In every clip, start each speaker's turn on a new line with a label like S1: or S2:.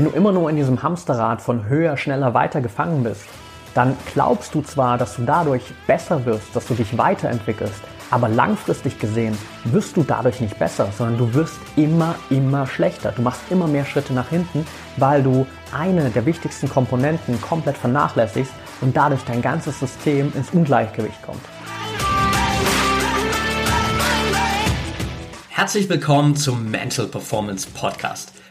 S1: Wenn du immer nur in diesem Hamsterrad von höher, schneller, weiter gefangen bist, dann glaubst du zwar, dass du dadurch besser wirst, dass du dich weiterentwickelst, aber langfristig gesehen wirst du dadurch nicht besser, sondern du wirst immer, immer schlechter. Du machst immer mehr Schritte nach hinten, weil du eine der wichtigsten Komponenten komplett vernachlässigst und dadurch dein ganzes System ins Ungleichgewicht kommt.
S2: Herzlich willkommen zum Mental Performance Podcast,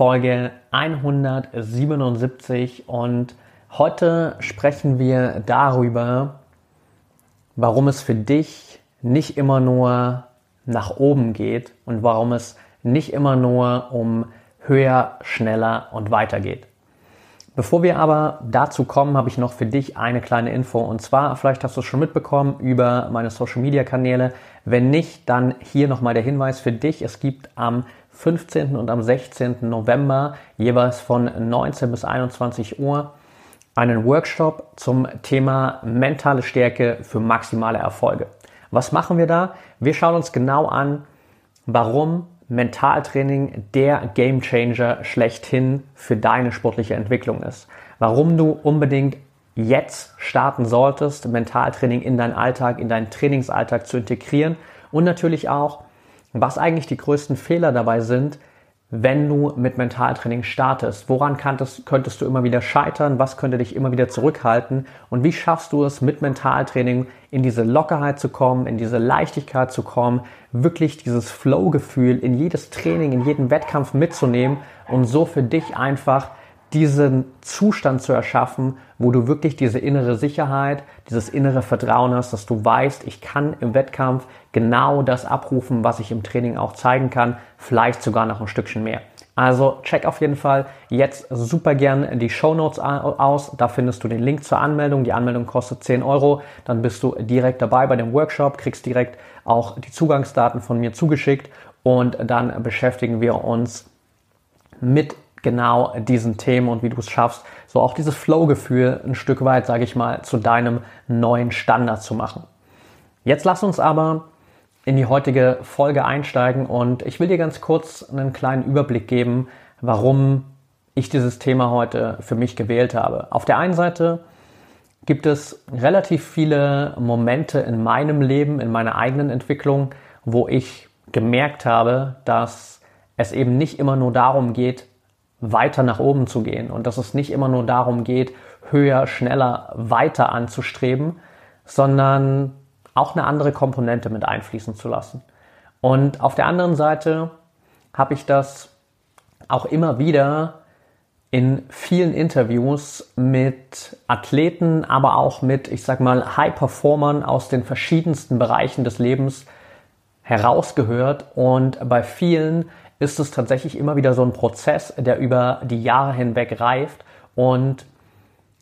S1: Folge 177 und heute sprechen wir darüber, warum es für dich nicht immer nur nach oben geht und warum es nicht immer nur um höher, schneller und weiter geht. Bevor wir aber dazu kommen, habe ich noch für dich eine kleine Info. Und zwar, vielleicht hast du es schon mitbekommen über meine Social Media Kanäle. Wenn nicht, dann hier nochmal der Hinweis für dich. Es gibt am 15. und am 16. November jeweils von 19 bis 21 Uhr einen Workshop zum Thema mentale Stärke für maximale Erfolge. Was machen wir da? Wir schauen uns genau an, warum Mentaltraining der Game Changer schlechthin für deine sportliche Entwicklung ist. Warum du unbedingt jetzt starten solltest, Mentaltraining in deinen Alltag, in deinen Trainingsalltag zu integrieren und natürlich auch, was eigentlich die größten Fehler dabei sind, wenn du mit Mentaltraining startest. Woran könntest, könntest du immer wieder scheitern? Was könnte dich immer wieder zurückhalten? Und wie schaffst du es mit Mentaltraining in diese Lockerheit zu kommen, in diese Leichtigkeit zu kommen, wirklich dieses Flow-Gefühl in jedes Training, in jeden Wettkampf mitzunehmen und so für dich einfach diesen Zustand zu erschaffen, wo du wirklich diese innere Sicherheit, dieses innere Vertrauen hast, dass du weißt, ich kann im Wettkampf genau das abrufen, was ich im Training auch zeigen kann, vielleicht sogar noch ein Stückchen mehr. Also check auf jeden Fall jetzt super gern die Show Notes aus. Da findest du den Link zur Anmeldung. Die Anmeldung kostet 10 Euro. Dann bist du direkt dabei bei dem Workshop, kriegst direkt auch die Zugangsdaten von mir zugeschickt und dann beschäftigen wir uns mit genau diesen Themen und wie du es schaffst, so auch dieses Flow-Gefühl ein Stück weit, sage ich mal, zu deinem neuen Standard zu machen. Jetzt lass uns aber in die heutige Folge einsteigen und ich will dir ganz kurz einen kleinen Überblick geben, warum ich dieses Thema heute für mich gewählt habe. Auf der einen Seite gibt es relativ viele Momente in meinem Leben, in meiner eigenen Entwicklung, wo ich gemerkt habe, dass es eben nicht immer nur darum geht, weiter nach oben zu gehen und dass es nicht immer nur darum geht, höher, schneller, weiter anzustreben, sondern auch eine andere Komponente mit einfließen zu lassen. Und auf der anderen Seite habe ich das auch immer wieder in vielen Interviews mit Athleten, aber auch mit, ich sag mal, High-Performern aus den verschiedensten Bereichen des Lebens herausgehört. Und bei vielen ist es tatsächlich immer wieder so ein Prozess, der über die Jahre hinweg reift. Und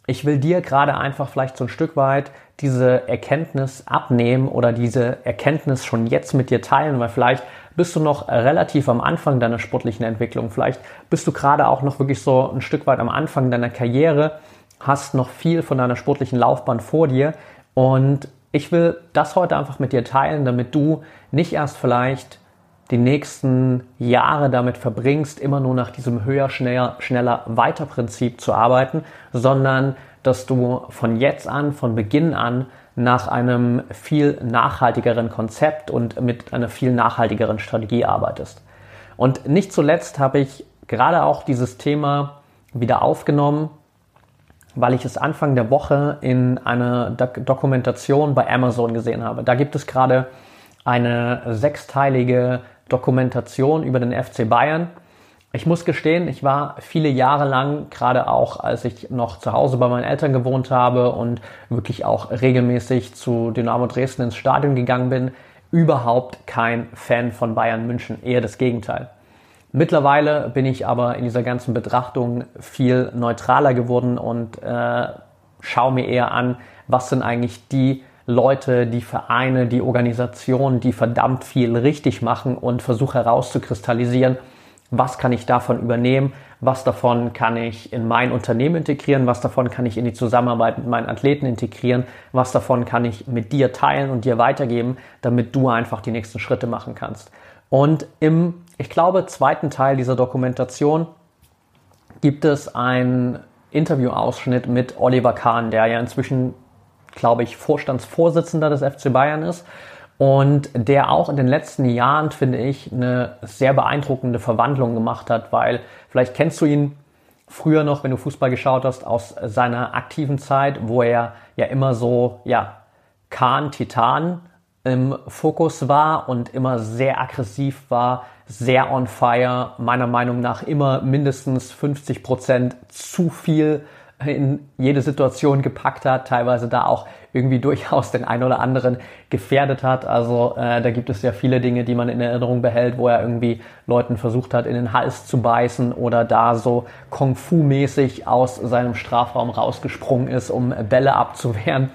S1: ich will dir gerade einfach vielleicht so ein Stück weit diese Erkenntnis abnehmen oder diese Erkenntnis schon jetzt mit dir teilen, weil vielleicht bist du noch relativ am Anfang deiner sportlichen Entwicklung. Vielleicht bist du gerade auch noch wirklich so ein Stück weit am Anfang deiner Karriere, hast noch viel von deiner sportlichen Laufbahn vor dir und ich will das heute einfach mit dir teilen, damit du nicht erst vielleicht die nächsten Jahre damit verbringst, immer nur nach diesem höher, schneller, schneller, weiter Prinzip zu arbeiten, sondern dass du von jetzt an, von Beginn an nach einem viel nachhaltigeren Konzept und mit einer viel nachhaltigeren Strategie arbeitest. Und nicht zuletzt habe ich gerade auch dieses Thema wieder aufgenommen, weil ich es Anfang der Woche in einer Dokumentation bei Amazon gesehen habe. Da gibt es gerade eine sechsteilige Dokumentation über den FC Bayern. Ich muss gestehen, ich war viele Jahre lang, gerade auch als ich noch zu Hause bei meinen Eltern gewohnt habe und wirklich auch regelmäßig zu Dynamo Dresden ins Stadion gegangen bin, überhaupt kein Fan von Bayern München, eher das Gegenteil. Mittlerweile bin ich aber in dieser ganzen Betrachtung viel neutraler geworden und äh, schaue mir eher an, was sind eigentlich die Leute, die Vereine, die Organisationen, die verdammt viel richtig machen und versuche herauszukristallisieren, was kann ich davon übernehmen, was davon kann ich in mein Unternehmen integrieren, was davon kann ich in die Zusammenarbeit mit meinen Athleten integrieren, was davon kann ich mit dir teilen und dir weitergeben, damit du einfach die nächsten Schritte machen kannst. Und im ich glaube, zweiten Teil dieser Dokumentation gibt es einen Interviewausschnitt mit Oliver Kahn, der ja inzwischen, glaube ich, Vorstandsvorsitzender des FC Bayern ist und der auch in den letzten Jahren, finde ich, eine sehr beeindruckende Verwandlung gemacht hat, weil vielleicht kennst du ihn früher noch, wenn du Fußball geschaut hast, aus seiner aktiven Zeit, wo er ja immer so, ja, Kahn, Titan im Fokus war und immer sehr aggressiv war, sehr on fire, meiner Meinung nach immer mindestens 50 Prozent zu viel in jede Situation gepackt hat, teilweise da auch irgendwie durchaus den einen oder anderen gefährdet hat. Also äh, da gibt es ja viele Dinge, die man in Erinnerung behält, wo er irgendwie Leuten versucht hat, in den Hals zu beißen oder da so Kung Fu-mäßig aus seinem Strafraum rausgesprungen ist, um Bälle abzuwehren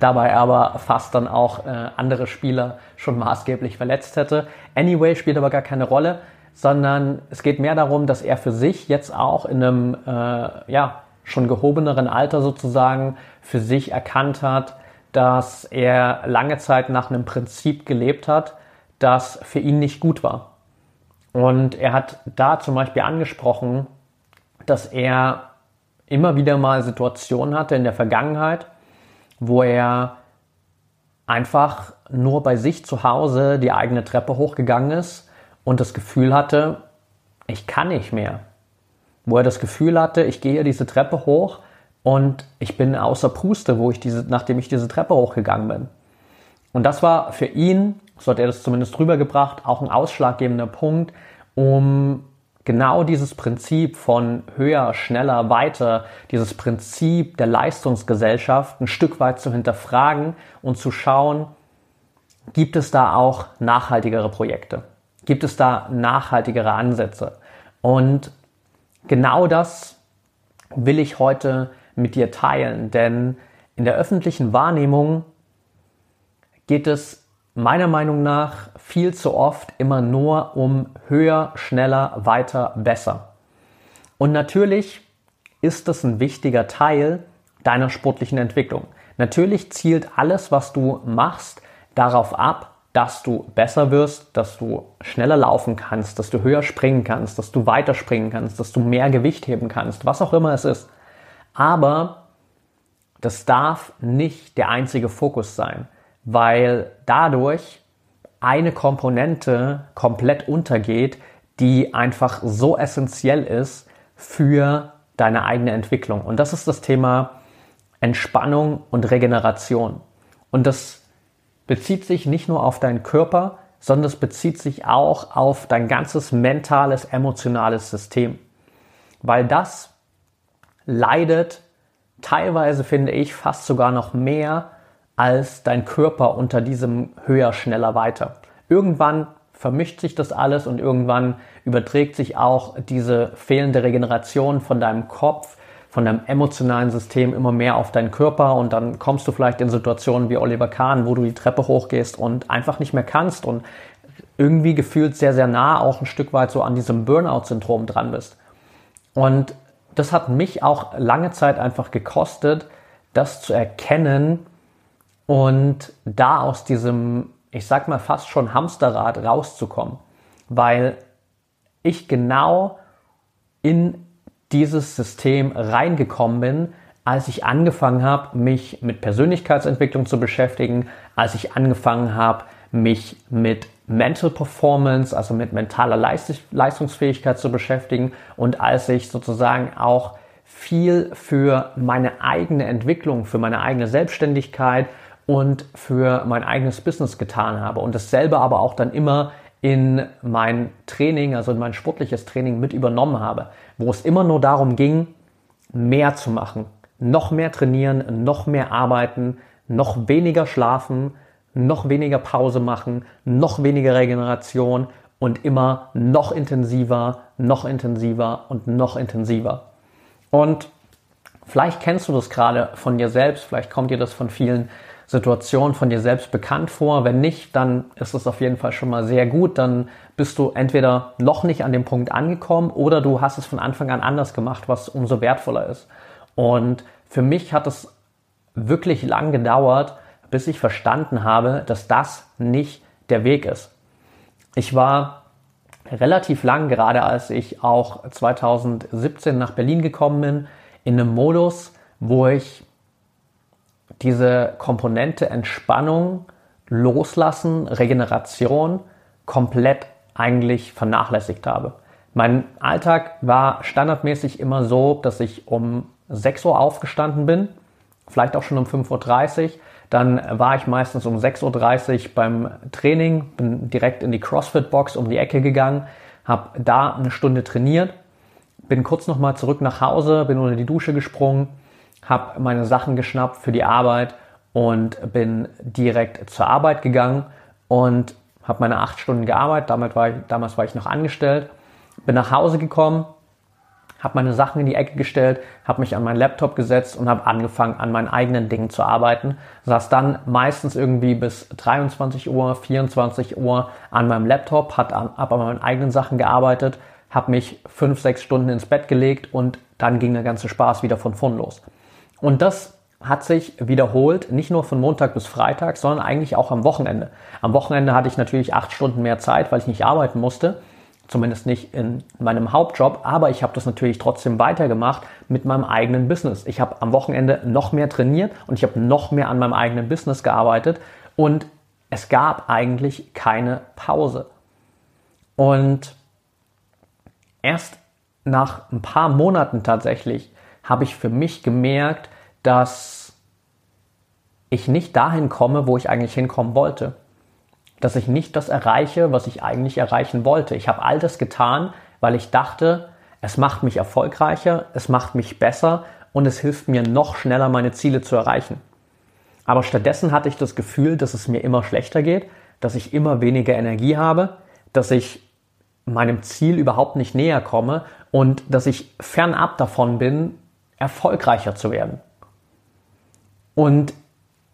S1: dabei aber fast dann auch äh, andere Spieler schon maßgeblich verletzt hätte. Anyway spielt aber gar keine Rolle, sondern es geht mehr darum, dass er für sich jetzt auch in einem äh, ja, schon gehobeneren Alter sozusagen für sich erkannt hat, dass er lange Zeit nach einem Prinzip gelebt hat, das für ihn nicht gut war. Und er hat da zum Beispiel angesprochen, dass er immer wieder mal Situationen hatte in der Vergangenheit, wo er einfach nur bei sich zu Hause die eigene Treppe hochgegangen ist und das Gefühl hatte, ich kann nicht mehr. Wo er das Gefühl hatte, ich gehe diese Treppe hoch und ich bin außer Puste, wo ich diese, nachdem ich diese Treppe hochgegangen bin. Und das war für ihn, so hat er das zumindest rübergebracht, auch ein ausschlaggebender Punkt, um genau dieses Prinzip von höher, schneller, weiter, dieses Prinzip der Leistungsgesellschaft ein Stück weit zu hinterfragen und zu schauen, gibt es da auch nachhaltigere Projekte? Gibt es da nachhaltigere Ansätze? Und genau das will ich heute mit dir teilen, denn in der öffentlichen Wahrnehmung geht es meiner Meinung nach viel zu oft immer nur um höher, schneller, weiter, besser. Und natürlich ist das ein wichtiger Teil deiner sportlichen Entwicklung. Natürlich zielt alles, was du machst, darauf ab, dass du besser wirst, dass du schneller laufen kannst, dass du höher springen kannst, dass du weiter springen kannst, dass du mehr Gewicht heben kannst, was auch immer es ist. Aber das darf nicht der einzige Fokus sein weil dadurch eine Komponente komplett untergeht, die einfach so essentiell ist für deine eigene Entwicklung. Und das ist das Thema Entspannung und Regeneration. Und das bezieht sich nicht nur auf deinen Körper, sondern es bezieht sich auch auf dein ganzes mentales, emotionales System. Weil das leidet teilweise, finde ich, fast sogar noch mehr als dein Körper unter diesem höher, schneller, weiter. Irgendwann vermischt sich das alles und irgendwann überträgt sich auch diese fehlende Regeneration von deinem Kopf, von deinem emotionalen System immer mehr auf deinen Körper und dann kommst du vielleicht in Situationen wie Oliver Kahn, wo du die Treppe hochgehst und einfach nicht mehr kannst und irgendwie gefühlt sehr, sehr nah auch ein Stück weit so an diesem Burnout-Syndrom dran bist. Und das hat mich auch lange Zeit einfach gekostet, das zu erkennen, und da aus diesem, ich sag mal fast schon Hamsterrad rauszukommen, weil ich genau in dieses System reingekommen bin, als ich angefangen habe, mich mit Persönlichkeitsentwicklung zu beschäftigen, als ich angefangen habe, mich mit Mental Performance, also mit mentaler Leistungsfähigkeit zu beschäftigen und als ich sozusagen auch viel für meine eigene Entwicklung, für meine eigene Selbstständigkeit und für mein eigenes Business getan habe und dasselbe aber auch dann immer in mein Training, also in mein sportliches Training mit übernommen habe, wo es immer nur darum ging, mehr zu machen, noch mehr trainieren, noch mehr arbeiten, noch weniger schlafen, noch weniger Pause machen, noch weniger Regeneration und immer noch intensiver, noch intensiver und noch intensiver. Und vielleicht kennst du das gerade von dir selbst, vielleicht kommt dir das von vielen Situationen von dir selbst bekannt vor. Wenn nicht, dann ist es auf jeden Fall schon mal sehr gut. Dann bist du entweder noch nicht an dem Punkt angekommen oder du hast es von Anfang an anders gemacht, was umso wertvoller ist. Und für mich hat es wirklich lang gedauert, bis ich verstanden habe, dass das nicht der Weg ist. Ich war relativ lang, gerade als ich auch 2017 nach Berlin gekommen bin, in einem Modus, wo ich diese Komponente Entspannung, Loslassen, Regeneration komplett eigentlich vernachlässigt habe. Mein Alltag war standardmäßig immer so, dass ich um 6 Uhr aufgestanden bin, vielleicht auch schon um 5.30 Uhr. Dann war ich meistens um 6.30 Uhr beim Training, bin direkt in die CrossFit-Box um die Ecke gegangen, habe da eine Stunde trainiert, bin kurz nochmal zurück nach Hause, bin unter die Dusche gesprungen, habe meine Sachen geschnappt für die Arbeit und bin direkt zur Arbeit gegangen und habe meine acht Stunden gearbeitet. Damals war, ich, damals war ich noch angestellt. Bin nach Hause gekommen, habe meine Sachen in die Ecke gestellt, habe mich an meinen Laptop gesetzt und habe angefangen, an meinen eigenen Dingen zu arbeiten. Saß dann meistens irgendwie bis 23 Uhr, 24 Uhr an meinem Laptop, habe an, hab an meinen eigenen Sachen gearbeitet, habe mich fünf, sechs Stunden ins Bett gelegt und dann ging der ganze Spaß wieder von vorn los. Und das hat sich wiederholt, nicht nur von Montag bis Freitag, sondern eigentlich auch am Wochenende. Am Wochenende hatte ich natürlich acht Stunden mehr Zeit, weil ich nicht arbeiten musste, zumindest nicht in meinem Hauptjob, aber ich habe das natürlich trotzdem weitergemacht mit meinem eigenen Business. Ich habe am Wochenende noch mehr trainiert und ich habe noch mehr an meinem eigenen Business gearbeitet und es gab eigentlich keine Pause. Und erst nach ein paar Monaten tatsächlich habe ich für mich gemerkt, dass ich nicht dahin komme, wo ich eigentlich hinkommen wollte. Dass ich nicht das erreiche, was ich eigentlich erreichen wollte. Ich habe all das getan, weil ich dachte, es macht mich erfolgreicher, es macht mich besser und es hilft mir noch schneller, meine Ziele zu erreichen. Aber stattdessen hatte ich das Gefühl, dass es mir immer schlechter geht, dass ich immer weniger Energie habe, dass ich meinem Ziel überhaupt nicht näher komme und dass ich fernab davon bin, erfolgreicher zu werden. Und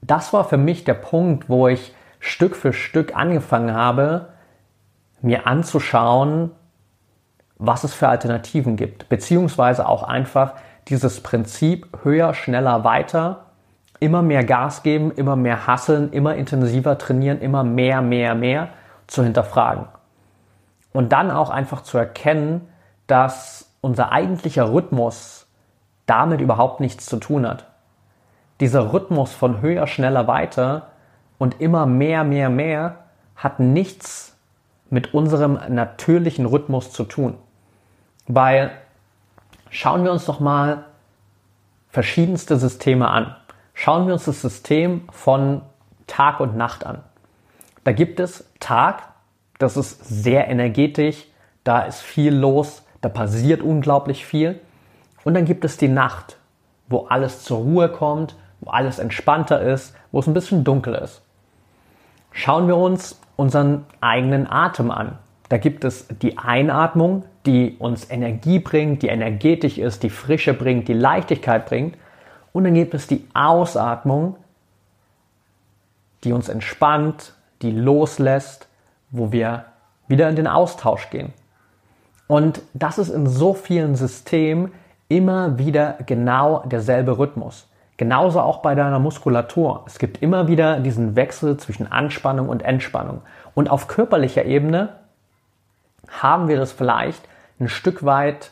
S1: das war für mich der Punkt, wo ich Stück für Stück angefangen habe, mir anzuschauen, was es für Alternativen gibt, beziehungsweise auch einfach dieses Prinzip höher, schneller, weiter, immer mehr Gas geben, immer mehr hasseln, immer intensiver trainieren, immer mehr, mehr, mehr zu hinterfragen. Und dann auch einfach zu erkennen, dass unser eigentlicher Rhythmus damit überhaupt nichts zu tun hat. Dieser Rhythmus von höher, schneller, weiter und immer mehr, mehr, mehr hat nichts mit unserem natürlichen Rhythmus zu tun. Weil schauen wir uns doch mal verschiedenste Systeme an. Schauen wir uns das System von Tag und Nacht an. Da gibt es Tag, das ist sehr energetisch, da ist viel los, da passiert unglaublich viel. Und dann gibt es die Nacht, wo alles zur Ruhe kommt, wo alles entspannter ist, wo es ein bisschen dunkel ist. Schauen wir uns unseren eigenen Atem an. Da gibt es die Einatmung, die uns Energie bringt, die energetisch ist, die Frische bringt, die Leichtigkeit bringt. Und dann gibt es die Ausatmung, die uns entspannt, die loslässt, wo wir wieder in den Austausch gehen. Und das ist in so vielen Systemen immer wieder genau derselbe Rhythmus. Genauso auch bei deiner Muskulatur. Es gibt immer wieder diesen Wechsel zwischen Anspannung und Entspannung. Und auf körperlicher Ebene haben wir das vielleicht ein Stück weit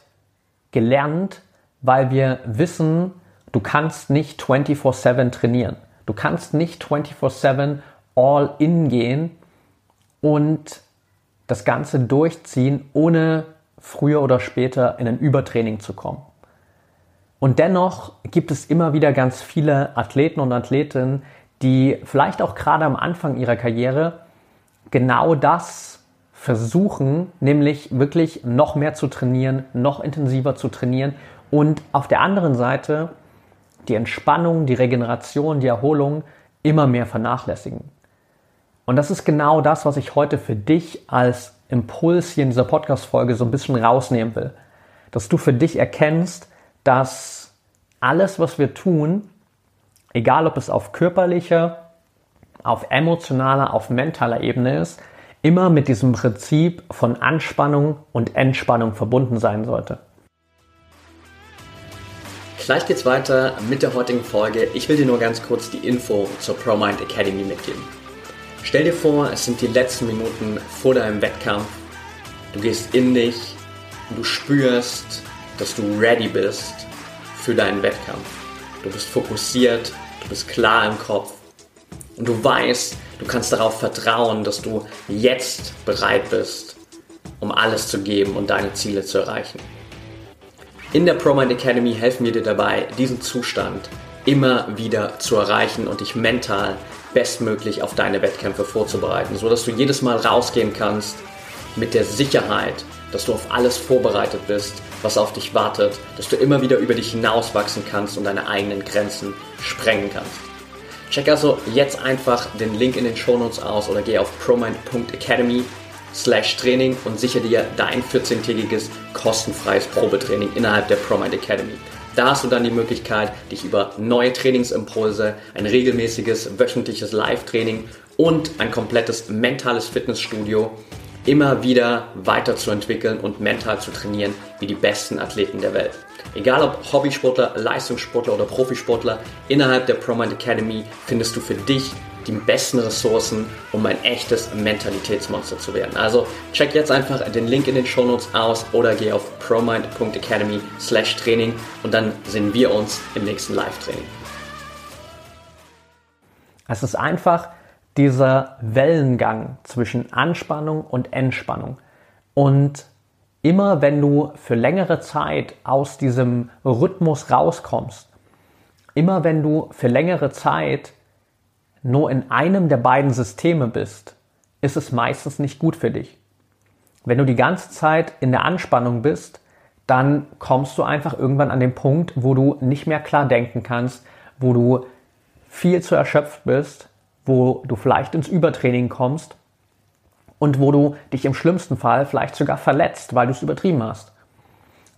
S1: gelernt, weil wir wissen, du kannst nicht 24/7 trainieren. Du kannst nicht 24/7 all in gehen und das Ganze durchziehen, ohne früher oder später in ein Übertraining zu kommen. Und dennoch gibt es immer wieder ganz viele Athleten und Athletinnen, die vielleicht auch gerade am Anfang ihrer Karriere genau das versuchen, nämlich wirklich noch mehr zu trainieren, noch intensiver zu trainieren und auf der anderen Seite die Entspannung, die Regeneration, die Erholung immer mehr vernachlässigen. Und das ist genau das, was ich heute für dich als Impuls hier in dieser Podcast-Folge so ein bisschen rausnehmen will. Dass du für dich erkennst, dass alles, was wir tun, egal ob es auf körperlicher, auf emotionaler, auf mentaler Ebene ist, immer mit diesem Prinzip von Anspannung und Entspannung verbunden sein sollte.
S2: Gleich geht's weiter mit der heutigen Folge. Ich will dir nur ganz kurz die Info zur ProMind Academy mitgeben. Stell dir vor, es sind die letzten Minuten vor deinem Wettkampf. Du gehst in dich du spürst, dass du ready bist für deinen Wettkampf. Du bist fokussiert, du bist klar im Kopf und du weißt, du kannst darauf vertrauen, dass du jetzt bereit bist, um alles zu geben und deine Ziele zu erreichen. In der ProMind Academy helfen wir dir dabei, diesen Zustand immer wieder zu erreichen und dich mental bestmöglich auf deine Wettkämpfe vorzubereiten, sodass du jedes Mal rausgehen kannst mit der Sicherheit, dass du auf alles vorbereitet bist, was auf dich wartet, dass du immer wieder über dich hinauswachsen kannst und deine eigenen Grenzen sprengen kannst. Check also jetzt einfach den Link in den Shownotes aus oder geh auf promind.academy slash Training und sichere dir dein 14-tägiges kostenfreies Probetraining innerhalb der ProMind Academy. Da hast du dann die Möglichkeit, dich über neue Trainingsimpulse, ein regelmäßiges wöchentliches Live-Training und ein komplettes mentales Fitnessstudio immer wieder weiterzuentwickeln und mental zu trainieren wie die besten Athleten der Welt. Egal ob Hobbysportler, Leistungssportler oder Profisportler, innerhalb der ProMind Academy findest du für dich die besten Ressourcen, um ein echtes Mentalitätsmonster zu werden. Also check jetzt einfach den Link in den Shownotes aus oder geh auf promind.academy slash Training und dann sehen wir uns im nächsten Live-Training.
S1: Es ist einfach dieser Wellengang zwischen Anspannung und Entspannung. Und immer wenn du für längere Zeit aus diesem Rhythmus rauskommst, immer wenn du für längere Zeit nur in einem der beiden Systeme bist, ist es meistens nicht gut für dich. Wenn du die ganze Zeit in der Anspannung bist, dann kommst du einfach irgendwann an den Punkt, wo du nicht mehr klar denken kannst, wo du viel zu erschöpft bist, wo du vielleicht ins Übertraining kommst und wo du dich im schlimmsten Fall vielleicht sogar verletzt, weil du es übertrieben hast.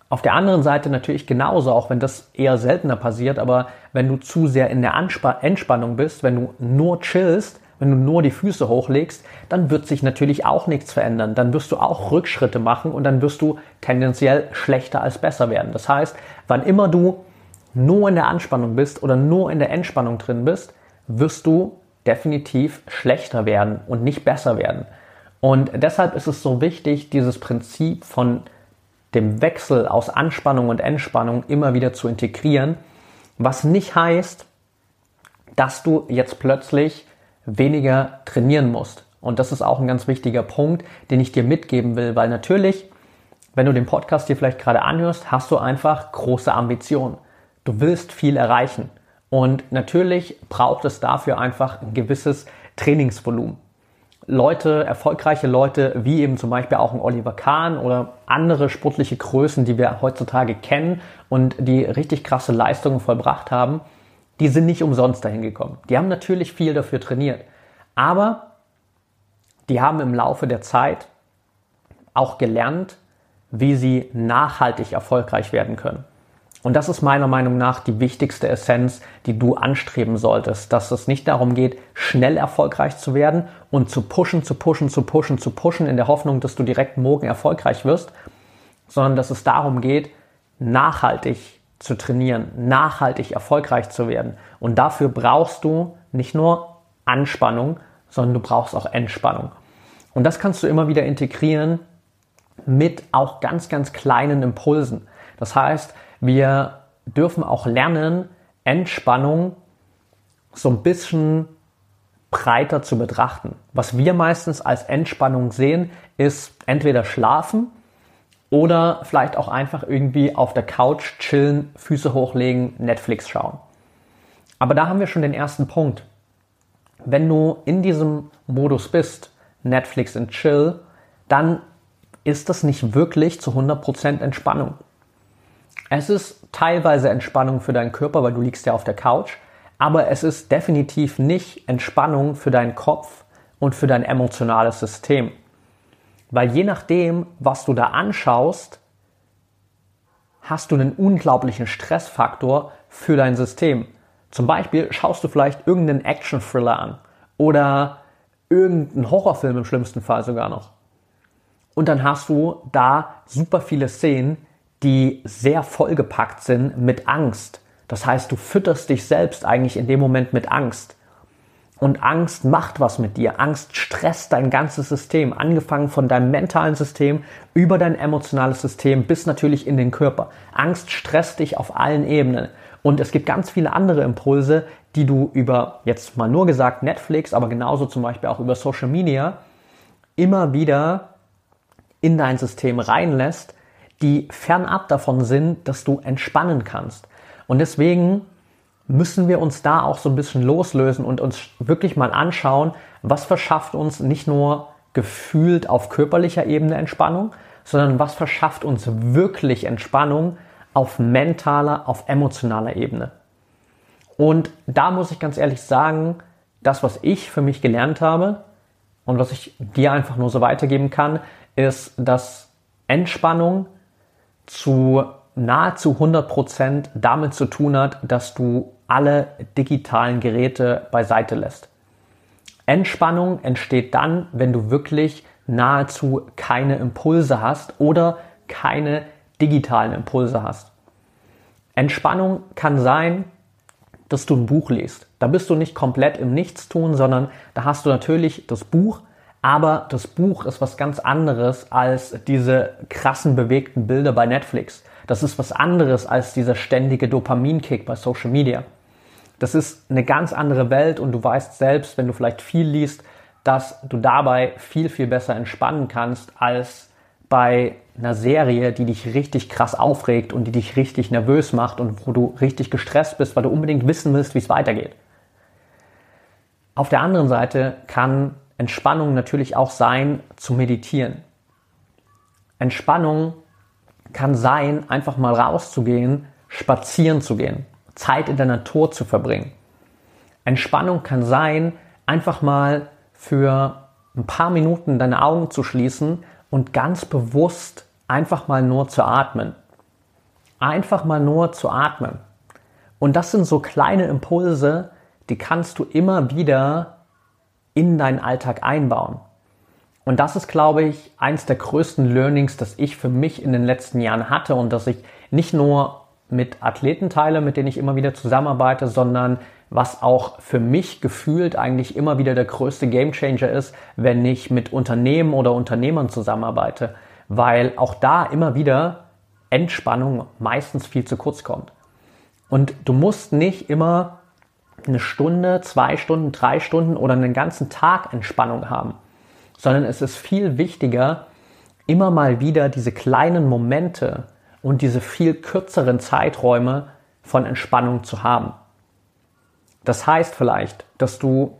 S1: Auf der anderen Seite natürlich genauso, auch wenn das eher seltener passiert, aber wenn du zu sehr in der Anspa Entspannung bist, wenn du nur chillst, wenn du nur die Füße hochlegst, dann wird sich natürlich auch nichts verändern. Dann wirst du auch Rückschritte machen und dann wirst du tendenziell schlechter als besser werden. Das heißt, wann immer du nur in der Anspannung bist oder nur in der Entspannung drin bist, wirst du definitiv schlechter werden und nicht besser werden. Und deshalb ist es so wichtig, dieses Prinzip von dem Wechsel aus Anspannung und Entspannung immer wieder zu integrieren, was nicht heißt, dass du jetzt plötzlich weniger trainieren musst. Und das ist auch ein ganz wichtiger Punkt, den ich dir mitgeben will, weil natürlich, wenn du den Podcast hier vielleicht gerade anhörst, hast du einfach große Ambitionen. Du willst viel erreichen. Und natürlich braucht es dafür einfach ein gewisses Trainingsvolumen. Leute, erfolgreiche Leute, wie eben zum Beispiel auch ein Oliver Kahn oder andere sportliche Größen, die wir heutzutage kennen und die richtig krasse Leistungen vollbracht haben, die sind nicht umsonst dahin gekommen. Die haben natürlich viel dafür trainiert. Aber die haben im Laufe der Zeit auch gelernt, wie sie nachhaltig erfolgreich werden können. Und das ist meiner Meinung nach die wichtigste Essenz, die du anstreben solltest, dass es nicht darum geht, schnell erfolgreich zu werden und zu pushen, zu pushen, zu pushen, zu pushen in der Hoffnung, dass du direkt morgen erfolgreich wirst, sondern dass es darum geht, nachhaltig zu trainieren, nachhaltig erfolgreich zu werden. Und dafür brauchst du nicht nur Anspannung, sondern du brauchst auch Entspannung. Und das kannst du immer wieder integrieren mit auch ganz, ganz kleinen Impulsen. Das heißt, wir dürfen auch lernen, Entspannung so ein bisschen breiter zu betrachten. Was wir meistens als Entspannung sehen, ist entweder schlafen oder vielleicht auch einfach irgendwie auf der Couch chillen, Füße hochlegen, Netflix schauen. Aber da haben wir schon den ersten Punkt. Wenn du in diesem Modus bist, Netflix und Chill, dann ist das nicht wirklich zu 100% Entspannung. Es ist teilweise Entspannung für deinen Körper, weil du liegst ja auf der Couch, aber es ist definitiv nicht Entspannung für deinen Kopf und für dein emotionales System. Weil je nachdem, was du da anschaust, hast du einen unglaublichen Stressfaktor für dein System. Zum Beispiel schaust du vielleicht irgendeinen Action-Thriller an oder irgendeinen Horrorfilm im schlimmsten Fall sogar noch. Und dann hast du da super viele Szenen, die sehr vollgepackt sind mit Angst. Das heißt, du fütterst dich selbst eigentlich in dem Moment mit Angst. Und Angst macht was mit dir. Angst stresst dein ganzes System, angefangen von deinem mentalen System über dein emotionales System bis natürlich in den Körper. Angst stresst dich auf allen Ebenen. Und es gibt ganz viele andere Impulse, die du über, jetzt mal nur gesagt, Netflix, aber genauso zum Beispiel auch über Social Media, immer wieder in dein System reinlässt, die fernab davon sind, dass du entspannen kannst. Und deswegen müssen wir uns da auch so ein bisschen loslösen und uns wirklich mal anschauen, was verschafft uns nicht nur gefühlt auf körperlicher Ebene Entspannung, sondern was verschafft uns wirklich Entspannung auf mentaler, auf emotionaler Ebene. Und da muss ich ganz ehrlich sagen, das, was ich für mich gelernt habe und was ich dir einfach nur so weitergeben kann, ist, dass Entspannung zu nahezu 100% damit zu tun hat, dass du alle digitalen Geräte beiseite lässt. Entspannung entsteht dann, wenn du wirklich nahezu keine Impulse hast oder keine digitalen Impulse hast. Entspannung kann sein, dass du ein Buch liest. Da bist du nicht komplett im Nichtstun, sondern da hast du natürlich das Buch, aber das Buch ist was ganz anderes als diese krassen bewegten Bilder bei Netflix. Das ist was anderes als dieser ständige Dopaminkick bei Social Media. Das ist eine ganz andere Welt und du weißt selbst, wenn du vielleicht viel liest, dass du dabei viel, viel besser entspannen kannst als bei einer Serie, die dich richtig krass aufregt und die dich richtig nervös macht und wo du richtig gestresst bist, weil du unbedingt wissen willst, wie es weitergeht. Auf der anderen Seite kann Entspannung natürlich auch sein, zu meditieren. Entspannung kann sein, einfach mal rauszugehen, spazieren zu gehen, Zeit in der Natur zu verbringen. Entspannung kann sein, einfach mal für ein paar Minuten deine Augen zu schließen und ganz bewusst einfach mal nur zu atmen. Einfach mal nur zu atmen. Und das sind so kleine Impulse, die kannst du immer wieder in deinen Alltag einbauen. Und das ist, glaube ich, eins der größten Learnings, das ich für mich in den letzten Jahren hatte und dass ich nicht nur mit Athleten teile, mit denen ich immer wieder zusammenarbeite, sondern was auch für mich gefühlt eigentlich immer wieder der größte Gamechanger ist, wenn ich mit Unternehmen oder Unternehmern zusammenarbeite, weil auch da immer wieder Entspannung meistens viel zu kurz kommt. Und du musst nicht immer eine Stunde, zwei Stunden, drei Stunden oder einen ganzen Tag Entspannung haben sondern es ist viel wichtiger, immer mal wieder diese kleinen Momente und diese viel kürzeren Zeiträume von Entspannung zu haben. Das heißt vielleicht, dass du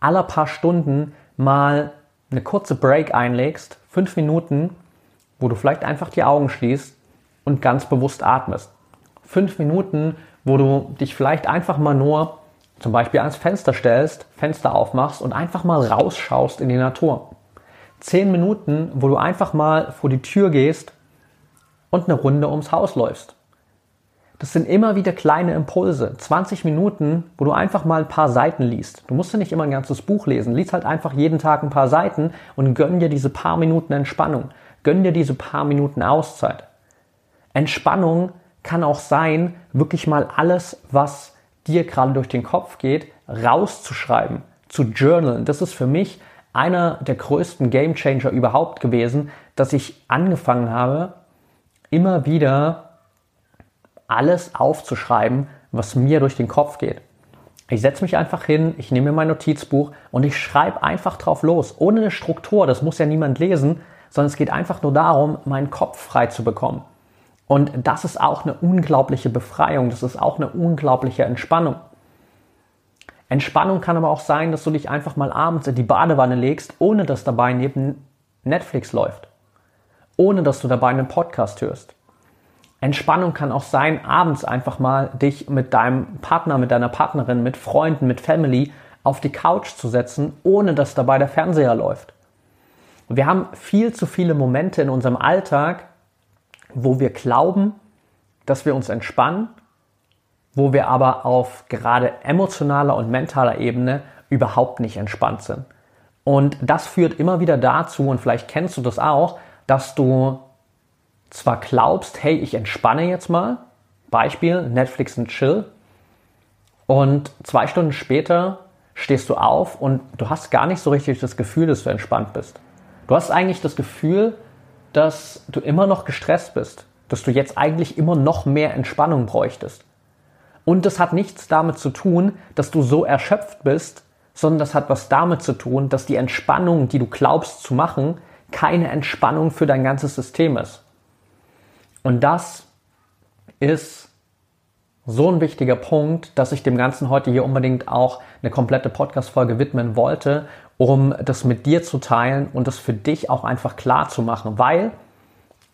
S1: alle paar Stunden mal eine kurze Break einlegst, fünf Minuten, wo du vielleicht einfach die Augen schließt und ganz bewusst atmest. Fünf Minuten, wo du dich vielleicht einfach mal nur zum Beispiel ans Fenster stellst, Fenster aufmachst und einfach mal rausschaust in die Natur. Zehn Minuten, wo du einfach mal vor die Tür gehst und eine Runde ums Haus läufst. Das sind immer wieder kleine Impulse. 20 Minuten, wo du einfach mal ein paar Seiten liest. Du musst ja nicht immer ein ganzes Buch lesen. Lies halt einfach jeden Tag ein paar Seiten und gönn dir diese paar Minuten Entspannung. Gönn dir diese paar Minuten Auszeit. Entspannung kann auch sein, wirklich mal alles, was dir gerade durch den Kopf geht, rauszuschreiben, zu journalen. Das ist für mich einer der größten Game Changer überhaupt gewesen, dass ich angefangen habe, immer wieder alles aufzuschreiben, was mir durch den Kopf geht. Ich setze mich einfach hin, ich nehme mir mein Notizbuch und ich schreibe einfach drauf los, ohne eine Struktur. Das muss ja niemand lesen, sondern es geht einfach nur darum, meinen Kopf frei zu bekommen. Und das ist auch eine unglaubliche Befreiung, das ist auch eine unglaubliche Entspannung. Entspannung kann aber auch sein, dass du dich einfach mal abends in die Badewanne legst, ohne dass dabei neben Netflix läuft. Ohne dass du dabei einen Podcast hörst. Entspannung kann auch sein, abends einfach mal dich mit deinem Partner, mit deiner Partnerin, mit Freunden, mit Family auf die Couch zu setzen, ohne dass dabei der Fernseher läuft. Wir haben viel zu viele Momente in unserem Alltag, wo wir glauben, dass wir uns entspannen, wo wir aber auf gerade emotionaler und mentaler Ebene überhaupt nicht entspannt sind. Und das führt immer wieder dazu, und vielleicht kennst du das auch, dass du zwar glaubst, hey, ich entspanne jetzt mal, Beispiel Netflix und Chill, und zwei Stunden später stehst du auf und du hast gar nicht so richtig das Gefühl, dass du entspannt bist. Du hast eigentlich das Gefühl, dass du immer noch gestresst bist, dass du jetzt eigentlich immer noch mehr Entspannung bräuchtest. Und das hat nichts damit zu tun, dass du so erschöpft bist, sondern das hat was damit zu tun, dass die Entspannung, die du glaubst zu machen, keine Entspannung für dein ganzes System ist. Und das ist so ein wichtiger Punkt, dass ich dem Ganzen heute hier unbedingt auch eine komplette Podcast-Folge widmen wollte, um das mit dir zu teilen und das für dich auch einfach klar zu machen, weil,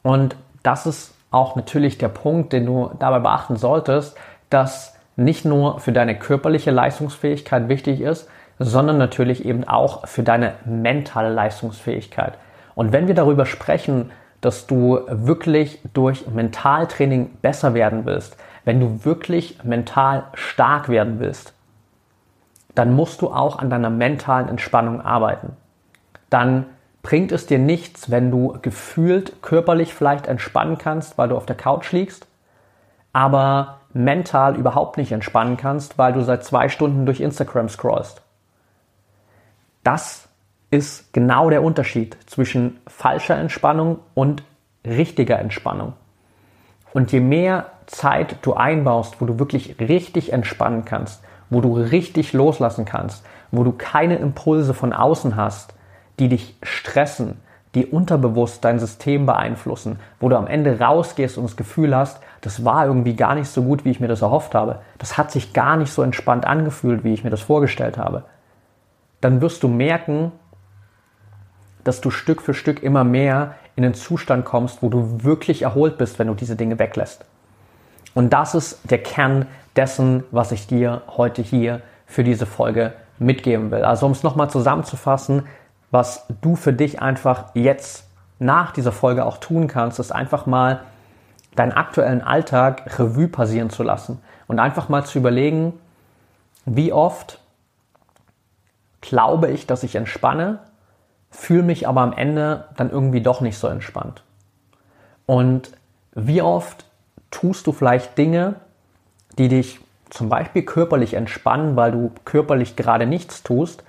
S1: und das ist auch natürlich der Punkt, den du dabei beachten solltest, dass nicht nur für deine körperliche Leistungsfähigkeit wichtig ist, sondern natürlich eben auch für deine mentale Leistungsfähigkeit. Und wenn wir darüber sprechen, dass du wirklich durch Mentaltraining besser werden willst, wenn du wirklich mental stark werden willst, dann musst du auch an deiner mentalen Entspannung arbeiten. Dann bringt es dir nichts, wenn du gefühlt körperlich vielleicht entspannen kannst, weil du auf der Couch liegst, aber mental überhaupt nicht entspannen kannst, weil du seit zwei Stunden durch Instagram scrollst. Das ist genau der Unterschied zwischen falscher Entspannung und richtiger Entspannung. Und je mehr Zeit du einbaust, wo du wirklich richtig entspannen kannst, wo du richtig loslassen kannst, wo du keine Impulse von außen hast, die dich stressen, die unterbewusst dein System beeinflussen, wo du am Ende rausgehst und das Gefühl hast, das war irgendwie gar nicht so gut, wie ich mir das erhofft habe. Das hat sich gar nicht so entspannt angefühlt, wie ich mir das vorgestellt habe. Dann wirst du merken, dass du Stück für Stück immer mehr in den Zustand kommst, wo du wirklich erholt bist, wenn du diese Dinge weglässt. Und das ist der Kern dessen, was ich dir heute hier für diese Folge mitgeben will. Also um es nochmal zusammenzufassen, was du für dich einfach jetzt nach dieser Folge auch tun kannst, ist einfach mal deinen aktuellen Alltag Revue passieren zu lassen und einfach mal zu überlegen, wie oft glaube ich, dass ich entspanne, fühle mich aber am Ende dann irgendwie doch nicht so entspannt. Und wie oft tust du vielleicht Dinge, die dich zum Beispiel körperlich entspannen, weil du körperlich gerade nichts tust,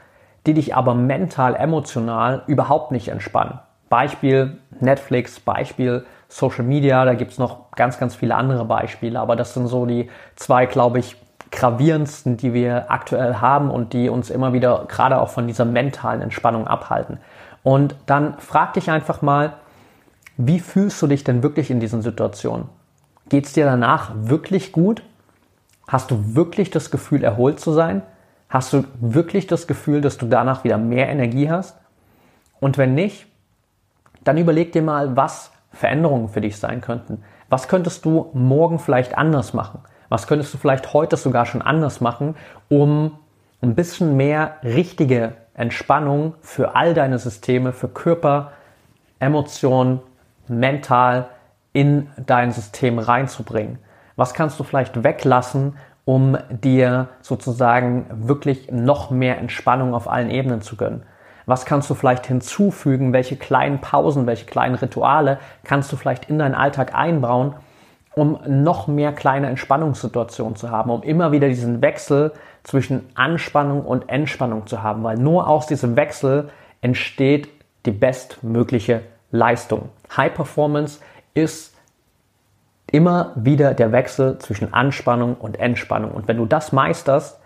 S1: die dich aber mental, emotional überhaupt nicht entspannen. Beispiel Netflix, Beispiel Social Media, da gibt es noch ganz, ganz viele andere Beispiele, aber das sind so die zwei, glaube ich, gravierendsten, die wir aktuell haben und die uns immer wieder gerade auch von dieser mentalen Entspannung abhalten. Und dann frag dich einfach mal, wie fühlst du dich denn wirklich in diesen Situationen? Geht es dir danach wirklich gut? Hast du wirklich das Gefühl, erholt zu sein? Hast du wirklich das Gefühl, dass du danach wieder mehr Energie hast? Und wenn nicht, dann überleg dir mal, was Veränderungen für dich sein könnten. Was könntest du morgen vielleicht anders machen? Was könntest du vielleicht heute sogar schon anders machen, um ein bisschen mehr richtige Entspannung für all deine Systeme, für Körper, Emotionen, mental in dein System reinzubringen? Was kannst du vielleicht weglassen, um dir sozusagen wirklich noch mehr Entspannung auf allen Ebenen zu gönnen? Was kannst du vielleicht hinzufügen? Welche kleinen Pausen, welche kleinen Rituale kannst du vielleicht in deinen Alltag einbauen, um noch mehr kleine Entspannungssituationen zu haben, um immer wieder diesen Wechsel zwischen Anspannung und Entspannung zu haben, weil nur aus diesem Wechsel entsteht die bestmögliche Leistung. High Performance ist immer wieder der Wechsel zwischen Anspannung und Entspannung. Und wenn du das meisterst,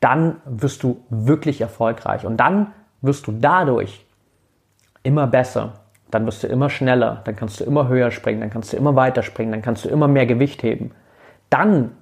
S1: dann wirst du wirklich erfolgreich. Und dann wirst du dadurch immer besser. Dann wirst du immer schneller, dann kannst du immer höher springen, dann kannst du immer weiter springen, dann kannst du immer mehr Gewicht heben. Dann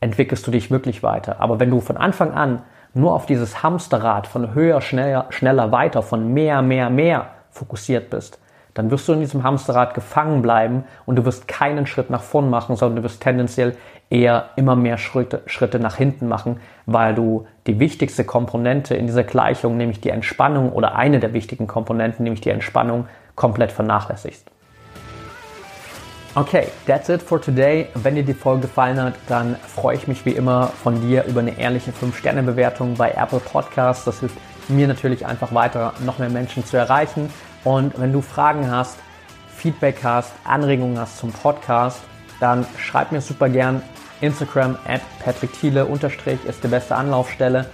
S1: entwickelst du dich wirklich weiter. Aber wenn du von Anfang an nur auf dieses Hamsterrad von höher, schneller, schneller, weiter, von mehr, mehr, mehr fokussiert bist, dann wirst du in diesem Hamsterrad gefangen bleiben und du wirst keinen Schritt nach vorn machen, sondern du wirst tendenziell eher immer mehr Schritte, Schritte nach hinten machen, weil du die wichtigste Komponente in dieser Gleichung, nämlich die Entspannung oder eine der wichtigen Komponenten, nämlich die Entspannung, komplett vernachlässigst. Okay, that's it for today. Wenn dir die Folge gefallen hat, dann freue ich mich wie immer von dir über eine ehrliche 5-Sterne-Bewertung bei Apple Podcasts. Das hilft mir natürlich einfach weiter, noch mehr Menschen zu erreichen. Und wenn du Fragen hast, Feedback hast, Anregungen hast zum Podcast, dann schreib mir super gern Instagram at Patrick Thiele unterstrich ist die beste Anlaufstelle.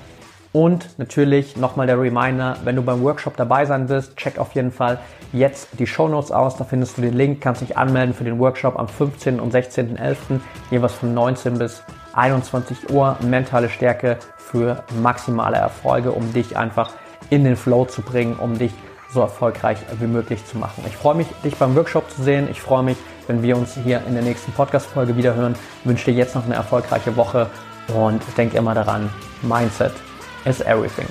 S1: Und natürlich nochmal der Reminder, wenn du beim Workshop dabei sein willst, check auf jeden Fall jetzt die Show Notes aus. Da findest du den Link, kannst dich anmelden für den Workshop am 15. und 16.11. jeweils von 19 bis 21 Uhr. Mentale Stärke für maximale Erfolge, um dich einfach in den Flow zu bringen, um dich so erfolgreich wie möglich zu machen. Ich freue mich, dich beim Workshop zu sehen. Ich freue mich, wenn wir uns hier in der nächsten Podcast-Folge wiederhören. Ich wünsche dir jetzt noch eine erfolgreiche Woche und denk immer daran, Mindset is everything.